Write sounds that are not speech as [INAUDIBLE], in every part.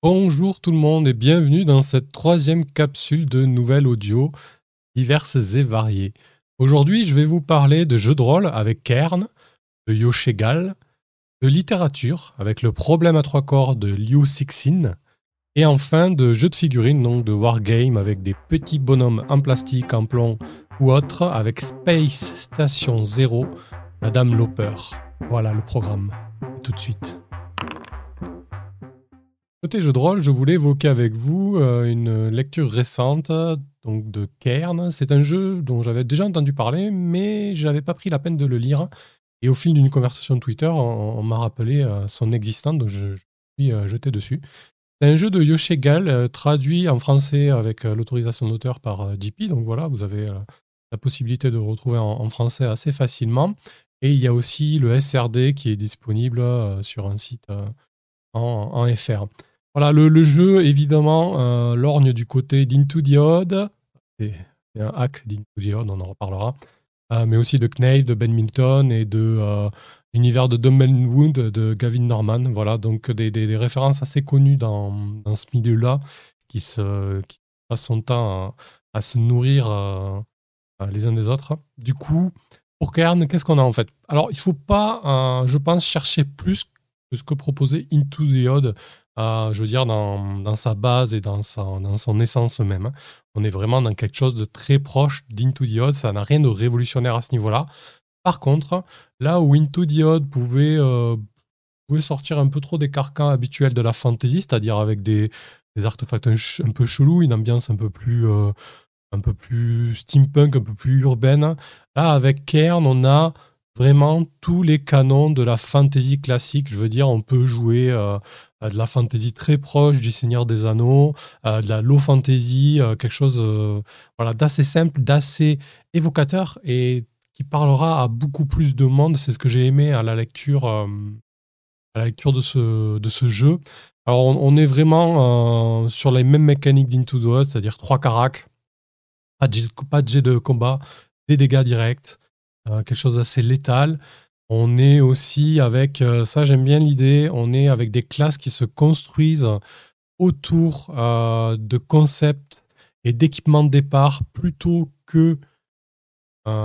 Bonjour tout le monde et bienvenue dans cette troisième capsule de nouvelles audio diverses et variées. Aujourd'hui, je vais vous parler de jeux de rôle avec Kern, de Yoshegal, de littérature avec le problème à trois corps de Liu Cixin, et enfin de jeux de figurines, donc de wargame avec des petits bonhommes en plastique, en plomb ou autre, avec Space Station Zero, Madame Loper. Voilà le programme. tout de suite. Côté jeu de rôle, je voulais évoquer avec vous euh, une lecture récente donc de Cairn. C'est un jeu dont j'avais déjà entendu parler, mais je n'avais pas pris la peine de le lire. Et au fil d'une conversation Twitter, on, m'a rappelé euh, son existence, donc je, suis euh, jeté dessus. C'est un jeu de Yoshegal, traduit en français avec l'autorisation d'auteur par JP. Donc voilà, vous avez la possibilité de le retrouver en, français assez facilement. Et il y a aussi le SRD qui est disponible sur un site en FR. Voilà, le, jeu, évidemment, euh, lorgne du côté d'Into the Odd. C'est un hack d'Into the Odd, on en reparlera. Euh, mais aussi de Knave, de Ben Milton et de euh, l'univers de Wood de Gavin Norman. Voilà, donc des, références assez connues dans, ce milieu-là qui, se, passe son temps à, se nourrir les uns des autres. Du coup, pour Kern, qu'est-ce qu'on a en fait? Alors, il ne faut pas, je pense, chercher plus ce que proposait Into the Odd je veux dire, dans, sa base et dans, son essence même. Hein. On est vraiment dans quelque chose de très proche d'Into the Odd. Ça n'a rien de révolutionnaire à ce niveau-là. Par contre, là où Into the Odd pouvait, euh, sortir un peu trop des carcans habituels de la fantasy, c'est-à-dire avec des, artefacts un, peu chelous, une ambiance un peu plus. Euh, un peu plus steampunk, un peu plus urbaine. Là, avec Cairn, on a vraiment tous les canons de la fantasy classique. Je veux dire, on peut jouer euh, de la fantasy très proche du Seigneur des Anneaux, euh, de la low fantasy, euh, quelque chose voilà, d'assez simple, d'assez évocateur et qui parlera à beaucoup plus de monde. C'est ce que j'ai aimé à la lecture, à la lecture de, ce, de ce jeu. Alors, on, est vraiment sur les mêmes mécaniques d'Into the c'est-à-dire trois caracs, pas de jet de combat, des dégâts directs. Euh, quelque chose d'assez létal. On est aussi avec, euh, ça j'aime bien l'idée, on est avec des classes qui se construisent autour euh, de concepts et d'équipements de départ plutôt que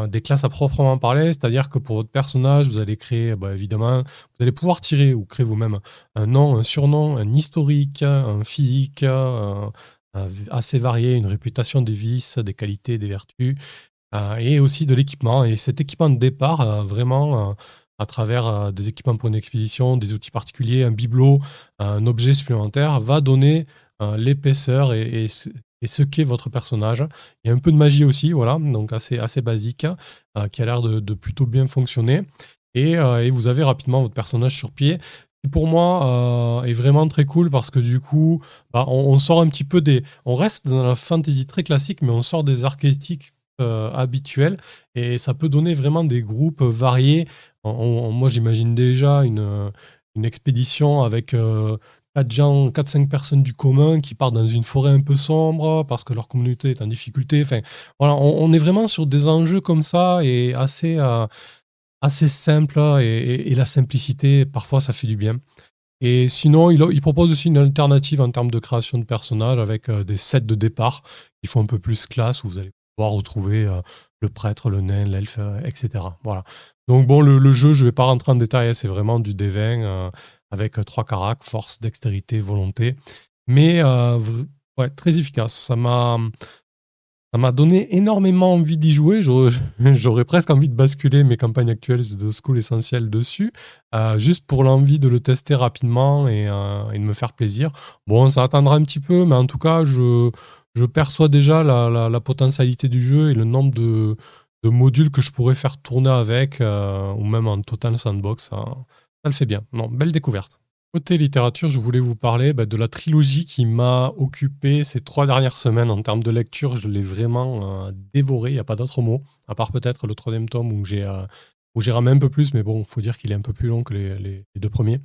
des classes à proprement parler, c'est-à-dire que pour votre personnage, vous allez créer, bah, évidemment, vous allez pouvoir tirer ou créer vous-même un nom, un surnom, un historique, un physique, assez varié, une réputation des vices, des qualités, des vertus, et aussi de l'équipement. Et cet équipement de départ, euh, vraiment, euh, à travers des équipements pour une expédition, des outils particuliers, un bibelot, un objet supplémentaire, va donner l'épaisseur et, ce qu'est votre personnage. Il y a un peu de magie aussi, voilà, donc assez, assez basique, qui a l'air de, plutôt bien fonctionner. Et, vous avez rapidement votre personnage sur pied. Qui pour moi est vraiment très cool parce que du coup, bah, on, sort un petit peu des. On reste dans la fantasy très classique, mais on sort des archétypes euh, habituel et ça peut donner vraiment des groupes variés. moi, j'imagine déjà une, une, expédition avec euh, 4-5 personnes du commun qui partent dans une forêt un peu sombre parce que leur communauté est en difficulté. Enfin, voilà, on, est vraiment sur des enjeux comme ça et assez, euh, assez simple et, la simplicité, parfois, ça fait du bien. Et sinon, il, il, propose aussi une alternative en termes de création de personnages avec euh, des sets de départ qui font un peu plus classe où vous allez pouvoir retrouver euh, le prêtre, le nain, l'elfe, euh, etc. Voilà. Donc bon, le, jeu, je ne vais pas rentrer en détail, hein, c'est vraiment du D20 euh, avec trois caracs, force, dextérité, volonté. Mais ouais, très efficace. Ça m'a... Ça m'a donné énormément envie d'y jouer. J'aurais [LAUGHS] presque envie de basculer mes campagnes actuelles de School Essentiel dessus, juste pour l'envie de le tester rapidement et, et, de me faire plaisir. Bon, ça attendra un petit peu, mais en tout cas, je, je perçois déjà la, potentialité du jeu et le nombre de, modules que je pourrais faire tourner avec, euh, ou même en total sandbox. Ça, le fait bien. Non, belle découverte. Côté littérature, je voulais vous parler bah, de la trilogie qui m'a occupé ces trois dernières semaines en termes de lecture. Je l'ai vraiment euh, dévoré, il n'y a pas d'autre mot, à part peut-être le troisième tome où j'ai euh, ramé un peu plus, mais bon, il faut dire qu'il est un peu plus long que les deux premiers.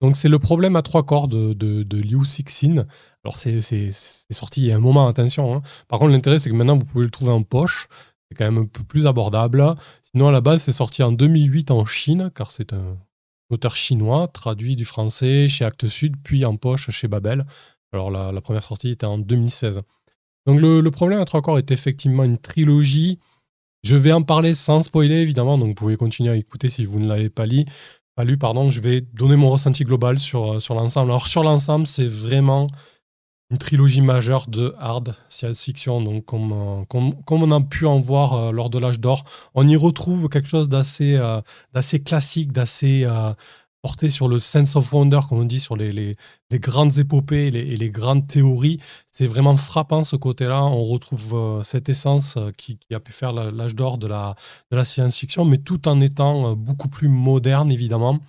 Donc c'est le problème à trois corps de, Liu Cixin. Alors c'est sorti il y a un moment, attention. Hein. Par contre, l'intérêt, c'est que maintenant, vous pouvez le trouver en poche. C'est quand même un peu plus abordable. Sinon, à la base, c'est sorti en 2008 en Chine, car c'est un auteur chinois, traduit du français chez Actes Sud, puis en poche chez Babel. Alors la, première sortie était en 2016. Donc le, problème à trois corps est effectivement une trilogie. Je vais en parler sans spoiler évidemment, donc vous pouvez continuer à écouter si vous ne l'avez pas lu. Pardon, je vais donner mon ressenti global sur, sur l'ensemble. Alors sur l'ensemble, c'est vraiment une trilogie majeure de hard science-fiction, donc comme, comme, on a pu en voir euh, lors de l'âge d'or. On y retrouve quelque chose euh, d'assez classique, d'assez euh, sur le sense of wonder, comme on dit, sur les, les, les grandes épopées et les, grandes théories. C'est vraiment frappant ce côté-là. On retrouve cette essence qui, qui, a pu faire l'âge d'or de la, de la science-fiction, mais tout en étant beaucoup plus moderne, évidemment.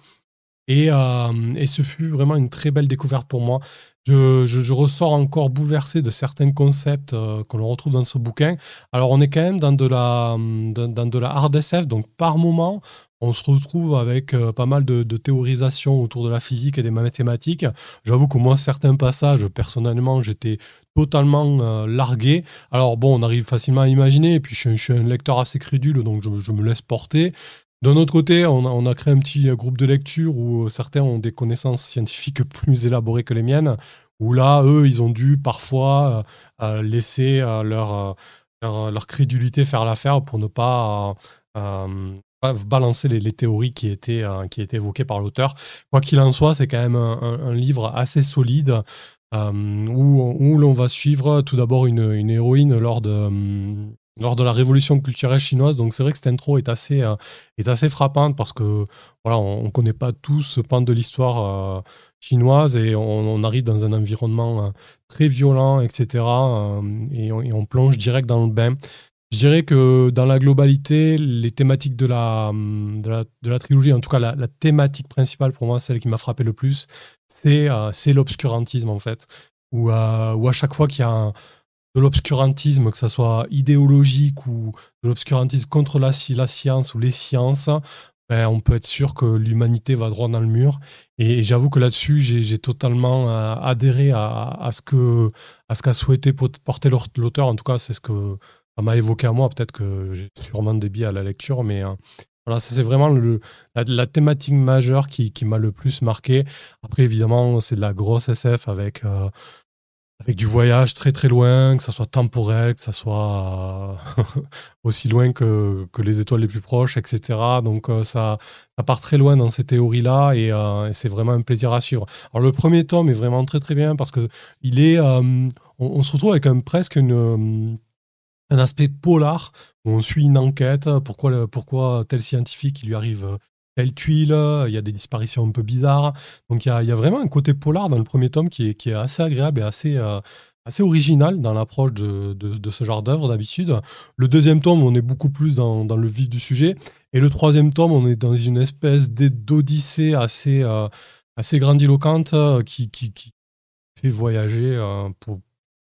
Et, et, ce fut vraiment une très belle découverte pour moi. Je, ressors encore bouleversé de certains concepts euh, que l'on retrouve dans ce bouquin. Alors, on est quand même dans de la, dans, de la hard SF, donc par moment, on se retrouve avec euh, pas mal de, théorisation autour de la physique et des mathématiques. J'avoue que moi, certains passages, personnellement, j'étais totalement euh, largué. Alors bon, on arrive facilement à imaginer, et puis je, suis un lecteur assez crédule, donc je, me laisse porter. D'un autre côté, on a, créé un petit groupe de lecture où certains ont des connaissances scientifiques plus élaborées que les miennes, où là, eux, ils ont dû parfois euh, euh, laisser euh, leur, crédulité faire l'affaire pour ne pas balancer les, théories qui étaient, qui étaient évoquées par l'auteur. Quoi qu'il en soit, c'est quand même un, livre assez solide. où, où l'on va suivre tout d'abord une, une, héroïne lors de, lors de la révolution culturelle chinoise. Donc c'est vrai que cette intro est assez, euh, est assez frappante parce que voilà, on ne connaît pas tout ce pan de l'histoire euh, chinoise et on, arrive dans un environnement euh, très violent, etc. Et on, plonge direct dans le bain. Je dirais que dans la globalité, les thématiques de la, de la, trilogie, en tout cas la, thématique principale pour moi, celle qui m'a frappé le plus, c'est l'obscurantisme en fait. Où, où à chaque fois qu'il y a de l'obscurantisme, que ce soit idéologique ou de l'obscurantisme contre la, science ou les sciences, ben, on peut être sûr que l'humanité va droit dans le mur. Et, j'avoue que là-dessus, j'ai totalement euh, adhéré à, à ce qu'a souhaité porter l'auteur. En tout cas, c'est ce que m'a évoqué à moi. Peut-être que j'ai sûrement des biais à la lecture, mais euh, voilà, c'est vraiment le, la, thématique majeure qui, qui m'a le plus marqué. Après, évidemment, c'est de la grosse SF avec euh, avec du voyage très très loin, que ça soit temporel, que ça soit euh, [LAUGHS] aussi loin que, que, les étoiles les plus proches, etc. Donc euh, ça, ça part très loin dans ces théories-là et, euh, c'est vraiment un plaisir à suivre. Alors le premier tome est vraiment très très bien parce que il est, on, se retrouve avec un, presque une, un aspect polar où on suit une enquête, pourquoi, pourquoi tel scientifique il lui arrive telle tuile, il y a des disparitions un peu bizarres. Donc il y a, vraiment un côté polar dans le premier tome qui est, qui est assez agréable et assez, euh, assez original dans l'approche de, de, ce genre d'œuvre d'habitude. Le deuxième tome, on est beaucoup plus dans, dans, le vif du sujet. Et le troisième tome, on est dans une espèce d'odyssée assez, euh, assez grandiloquente euh, qui, qui, qui, fait voyager pour,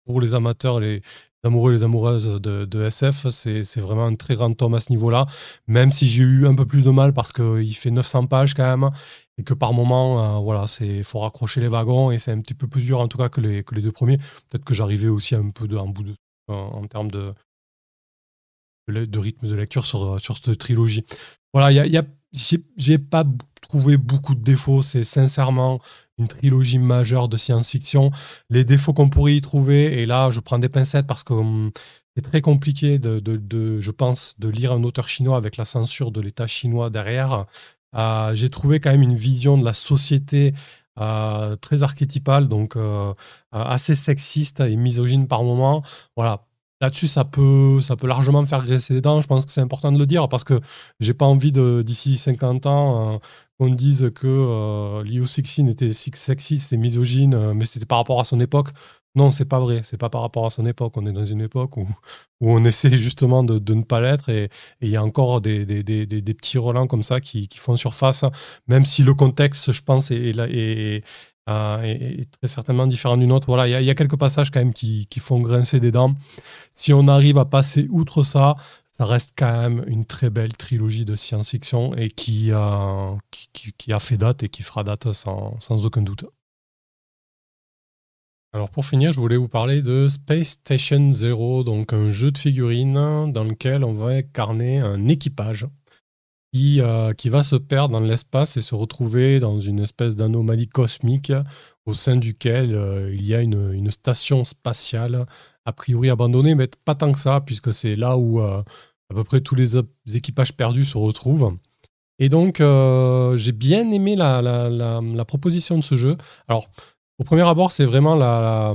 pour les amateurs, les, amoureux et les amoureuses de, SF. C'est vraiment un très grand tome à ce niveau-là, même si j'ai eu un peu plus de mal parce qu'il fait 900 pages quand même, et que par moment, euh, voilà, c'est faut raccrocher les wagons, et c'est un petit peu plus dur en tout cas que les, que les deux premiers. Peut-être que j'arrivais aussi un peu de, en bout de en, termes de, de, rythme de lecture sur, sur cette trilogie. Voilà, il y a, j'ai pas trouvé beaucoup de défauts, c'est sincèrement une trilogie majeure de science-fiction. Les défauts qu'on pourrait y trouver, et là je prends des pincettes parce que hum, c'est très compliqué, de, de, je pense, de lire un auteur chinois avec la censure de l'État chinois derrière. Euh, j'ai trouvé quand même une vision de la société euh, très archétypale, donc euh, assez sexiste et misogyne par moment. Voilà, Là-dessus, ça peut, ça peut largement faire graisser les dents. Je pense que c'est important de le dire parce que j'ai pas envie d'ici 50 ans qu'on dise que euh, Liu Cixin était sexiste et misogyne, euh, mais c'était par rapport à son époque. Non, c'est pas vrai. C'est pas par rapport à son époque. On est dans une époque où, où on [LAUGHS] essaie justement de, de ne pas l'être et il y a encore des, des, des, des, petits relents comme ça qui, qui, font surface, même si le contexte, je pense, est, est, est, très certainement différent du nôtre. Voilà, il y, a quelques passages quand même qui, qui font grincer des dents. Si on arrive à passer outre ça, ça reste quand même une très belle trilogie de science-fiction et qui, a fait date et qui fera date sans, aucun doute. Alors pour finir, je voulais vous parler de Space Station Zero, donc un jeu de figurines dans lequel on va incarner un équipage qui, qui va se perdre dans l'espace et se retrouver dans une espèce d'anomalie cosmique au sein duquel il y a une, station spatiale a priori abandonnée, mais pas tant que ça, puisque c'est là où à peu près tous les équipages perdus se retrouvent. Et donc, euh, j'ai bien aimé la, proposition de ce jeu. Alors, au premier abord, c'est vraiment la,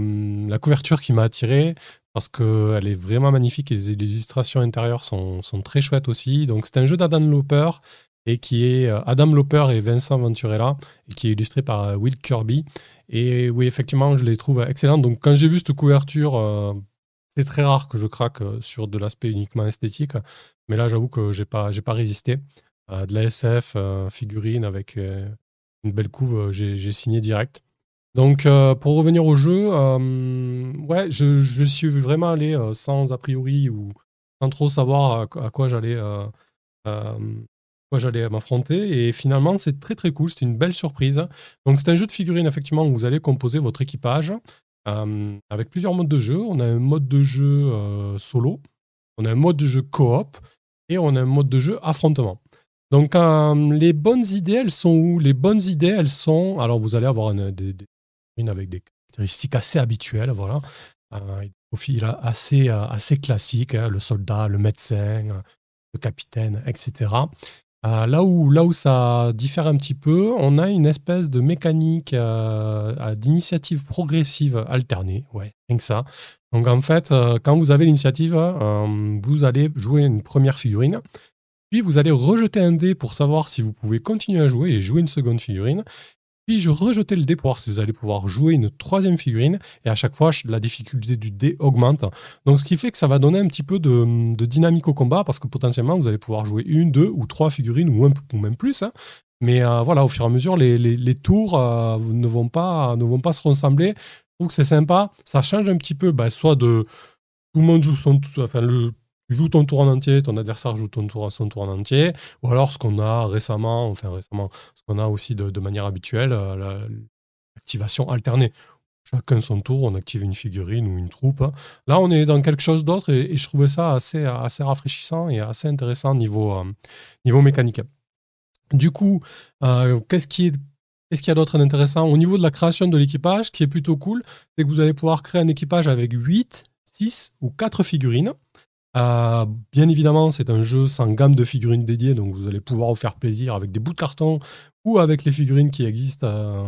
couverture qui m'a attiré parce qu'elle est vraiment magnifique et les illustrations intérieures sont, sont très chouettes aussi. Donc, c'est un jeu d'Adam Loper et qui est euh, Adam Loper et Vincent Venturella et qui est illustré par euh, Will Kirby. Et oui, effectivement, je les trouve excellentes. Donc, quand j'ai vu cette couverture, c'est très rare que je craque sur de l'aspect uniquement esthétique, mais là, j'avoue que j'ai pas, j'ai pas résisté. Euh, de la SF, euh, figurine avec euh, une belle couve, j'ai signé direct. Donc, pour revenir au jeu, ouais, je, suis vraiment allé sans a priori ou sans trop savoir à, quoi j'allais m'affronter. Et finalement, c'est très très cool. C'est une belle surprise. Donc, c'est un jeu de figurines, effectivement, où vous allez composer votre équipage avec plusieurs modes de jeu. On a un mode de jeu solo, on a un mode de jeu coop et on a un mode de jeu affrontement. Donc, euh, les bonnes idées, elles sont où? Les bonnes idées, elles sont. Alors, vous allez avoir des, avec des caractéristiques assez habituelles, voilà. Euh, des profils assez, euh, assez classiques, hein, le soldat, le médecin, le capitaine, etc. où, là où ça diffère un petit peu, on a une espèce de mécanique d'initiative progressive alternée, ouais, rien que ça. Donc en fait, quand vous avez l'initiative, vous allez jouer une première figurine. Puis vous allez rejeter un dé pour savoir si vous pouvez continuer à jouer et jouer une seconde figurine. Puis je rejeter le dé pour voir si vous allez pouvoir jouer une troisième figurine. Et à chaque fois, la difficulté du dé augmente. Donc ce qui fait que ça va donner un petit peu de, dynamique au combat parce que potentiellement, vous allez pouvoir jouer une, deux ou trois figurines ou, même plus. Hein. Mais euh, voilà, au fur et à mesure, les, tours euh, ne, vont pas, ne vont pas se ressembler. Je que c'est sympa. Ça change un petit peu, bah, soit de tout le monde joue son, enfin le tu joues ton tour en entier, ton adversaire joue ton tour, son tour en entier, ou alors ce qu'on a récemment, enfin récemment, ce qu'on a aussi de, manière habituelle, euh, l'activation alternée. Chacun son tour, on active une figurine ou une troupe. Là, on est dans quelque chose d'autre et, je trouvais ça assez, rafraîchissant et assez intéressant niveau, euh, niveau mécanique. Du coup, euh, qu'est-ce qui est Qu'est-ce qu'il y a d'autre d'intéressant Au niveau de la création de l'équipage, qui est plutôt cool, c'est que vous allez pouvoir créer un équipage avec 8, 6 ou 4 figurines. Euh, bien évidemment, c'est un jeu sans gamme de figurines dédiées, donc vous allez pouvoir vous faire plaisir avec des bouts de carton ou avec les figurines qui existent, euh,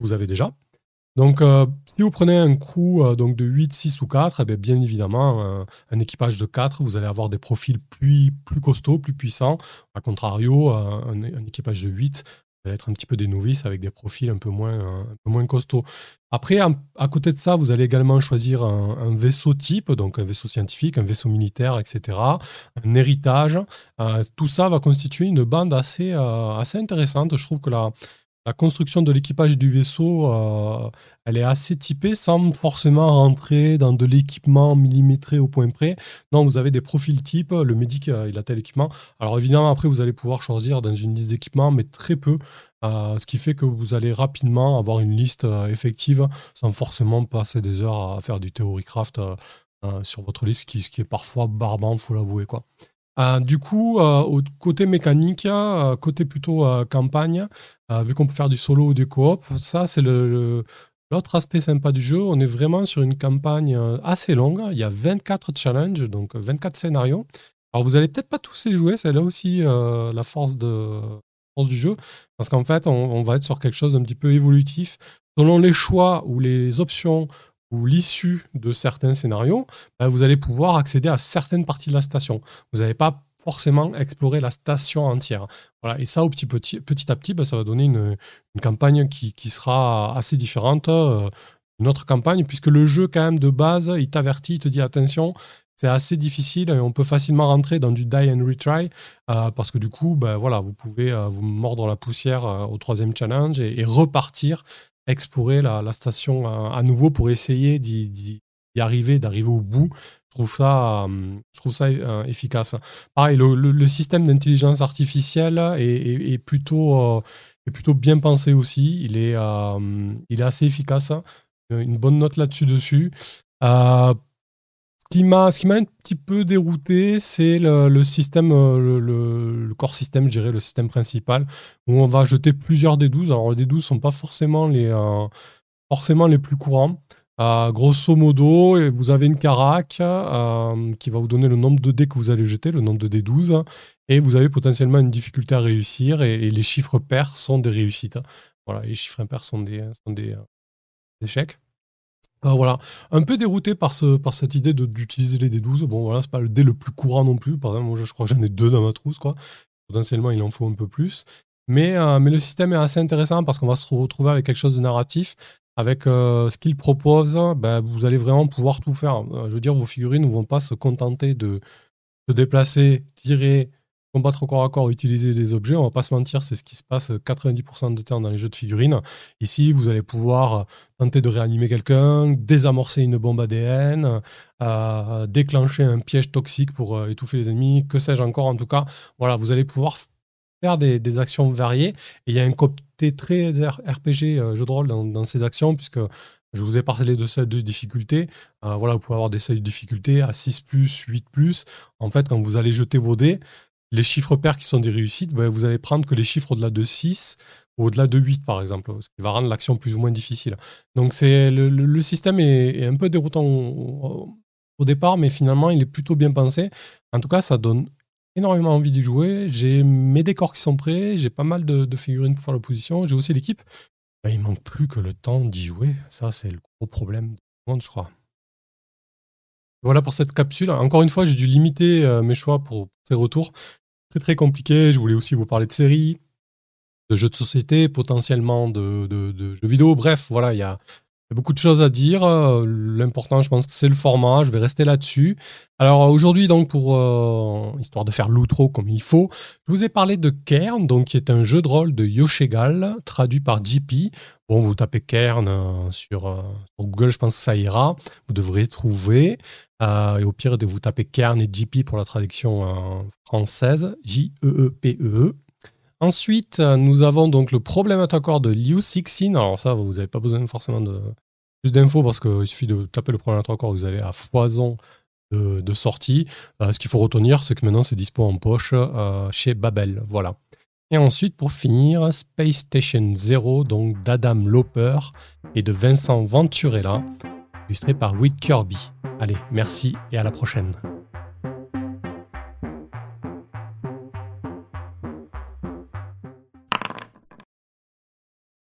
vous avez déjà. Donc, euh, si vous prenez un crew donc de 8, 6 ou 4, eh bien, évidemment, un équipage de 4, vous allez avoir des profils plus, plus costauds, plus puissants. A contrario, un, un équipage de 8, allez être un petit peu des novices avec des profils un peu moins, un peu moins costauds. Après, à, côté de ça, vous allez également choisir un, vaisseau type, donc un vaisseau scientifique, un vaisseau militaire, etc., un héritage. Euh, tout ça va constituer une bande assez, euh, assez intéressante. Je trouve que la, la construction de l'équipage du vaisseau, euh, elle est assez typée sans forcément rentrer dans de l'équipement millimétré au point près. Non, vous avez des profils types. Le médic, euh, il a tel équipement. Alors évidemment, après, vous allez pouvoir choisir dans une liste d'équipements, mais très peu. Euh, ce qui fait que vous allez rapidement avoir une liste effective sans forcément passer des heures à faire du theorycraft sur votre liste, ce qui est parfois barbant, faut l'avouer. quoi. Euh, du coup, euh, côté mécanique, euh, côté plutôt campagne, vu qu'on peut faire du solo ou du coop, ça c'est l'autre aspect sympa du jeu. On est vraiment sur une campagne assez longue. Il y a 24 challenges, donc 24 scénarios. Alors vous allez peut-être pas tous les jouer, c'est là aussi la force, de, force du jeu, parce qu'en fait, on, va être sur quelque chose d'un petit peu évolutif. Selon les choix ou les options l'issue de certains scénarios, ben, vous allez pouvoir accéder à certaines parties de la station. Vous n'allez pas forcément explorer la station entière. Et ça, au petit, petit, petit à petit, ben, ça va donner une, campagne qui, sera assez différente euh, d'une autre campagne, puisque le jeu, quand même, de base, il t'avertit, il te dit attention, c'est assez difficile et on peut facilement rentrer dans du die and retry euh, parce que du coup, ben, voilà, vous pouvez euh, vous mordre la poussière au troisième challenge et repartir explorer la, station à, nouveau pour essayer d'y arriver, d'arriver au bout. Je trouve ça, euh, je trouve ça euh, efficace. Pareil, le, système d'intelligence artificielle est, plutôt, euh, est plutôt bien pensé aussi. Il est, il est assez efficace. Une bonne note là-dessus dessus. Ce qui m'a un petit peu dérouté, c'est le, système, le, le, corps système, je dirais, le système principal, où on va jeter plusieurs D12. Alors les D12 sont pas forcément les, forcément les plus courants. Euh, grosso modo, vous avez une carac euh, qui va vous donner le nombre de dés que vous allez jeter, le nombre de dés 12, et vous avez potentiellement une difficulté à réussir, et, les chiffres pairs sont des réussites. Voilà, les chiffres impairs sont des, sont des, euh, voilà, un peu dérouté par, ce, par cette idée d'utiliser les dés 12. Bon, voilà, c'est pas le dé le plus courant non plus. Par exemple, moi, je, crois que j'en ai deux dans ma trousse, quoi. Potentiellement, il en faut un peu plus. Mais, mais le système est assez intéressant parce qu'on va se retrouver avec quelque chose de narratif avec euh, ce qu'il propose, ben, vous allez vraiment pouvoir tout faire. Euh, je veux dire, vos figurines ne vont pas se contenter de se déplacer, tirer, combattre au corps à corps, utiliser des objets. On va pas se mentir, c'est ce qui se passe 90% du temps dans les jeux de figurines. Ici, vous allez pouvoir tenter de réanimer quelqu'un, désamorcer une bombe ADN, euh, déclencher un piège toxique pour étouffer les ennemis, que sais-je encore. En tout cas, voilà, vous allez pouvoir faire des, actions variées. Et il y a un côté très RPG, euh, jeu de rôle, dans, ces actions, puisque je vous ai parlé de seuils de difficulté. Euh, voilà, vous pouvez avoir des seuils de difficulté à 6, 8. En fait, quand vous allez jeter vos dés, les chiffres pairs qui sont des réussites, ben, vous allez prendre que les chiffres au-delà de 6 ou au-delà de 8, par exemple, ce qui va rendre l'action plus ou moins difficile. Donc, c'est le, système est, un peu déroutant au, départ, mais finalement, il est plutôt bien pensé. En tout cas, ça donne énormément envie d'y jouer. J'ai mes décors qui sont prêts, j'ai pas mal de, figurines pour faire l'opposition, j'ai aussi l'équipe. Il bah, il manque plus que le temps d'y jouer. Ça, c'est le gros problème du monde, je crois. Voilà pour cette capsule. Encore une fois, j'ai dû limiter euh, mes choix pour ces retours. Très très compliqué. Je voulais aussi vous parler de séries, de jeux de société, potentiellement de, jeux vidéo. Bref, voilà, il y a, beaucoup de choses à dire. L'important, je pense que c'est le format. Je vais rester là-dessus. Alors aujourd'hui, donc pour euh, histoire de faire l'outro comme il faut, je vous ai parlé de Kern, donc qui est un jeu de rôle de Yoshegal, traduit par JP. Bon, vous tapez Kern euh, sur, Google, je pense que ça ira. Vous devrez trouver. Et au pire, de vous taper Kern et JP pour la traduction française, J-E-E-P-E. e e Ensuite, nous avons donc le problème accord de Liu Sixin. Alors ça, vous n'avez pas besoin forcément de plus d'infos parce qu'il suffit de taper le problème accord vous avez à foison de, sortie. Euh, ce qu'il faut retenir, c'est que maintenant c'est dispo en poche euh, chez Babel. Voilà. Et ensuite, pour finir, Space Station Zero, donc d'Adam Loper et de Vincent Venturella, illustré par Wick Kirby. Allez, merci et à la prochaine.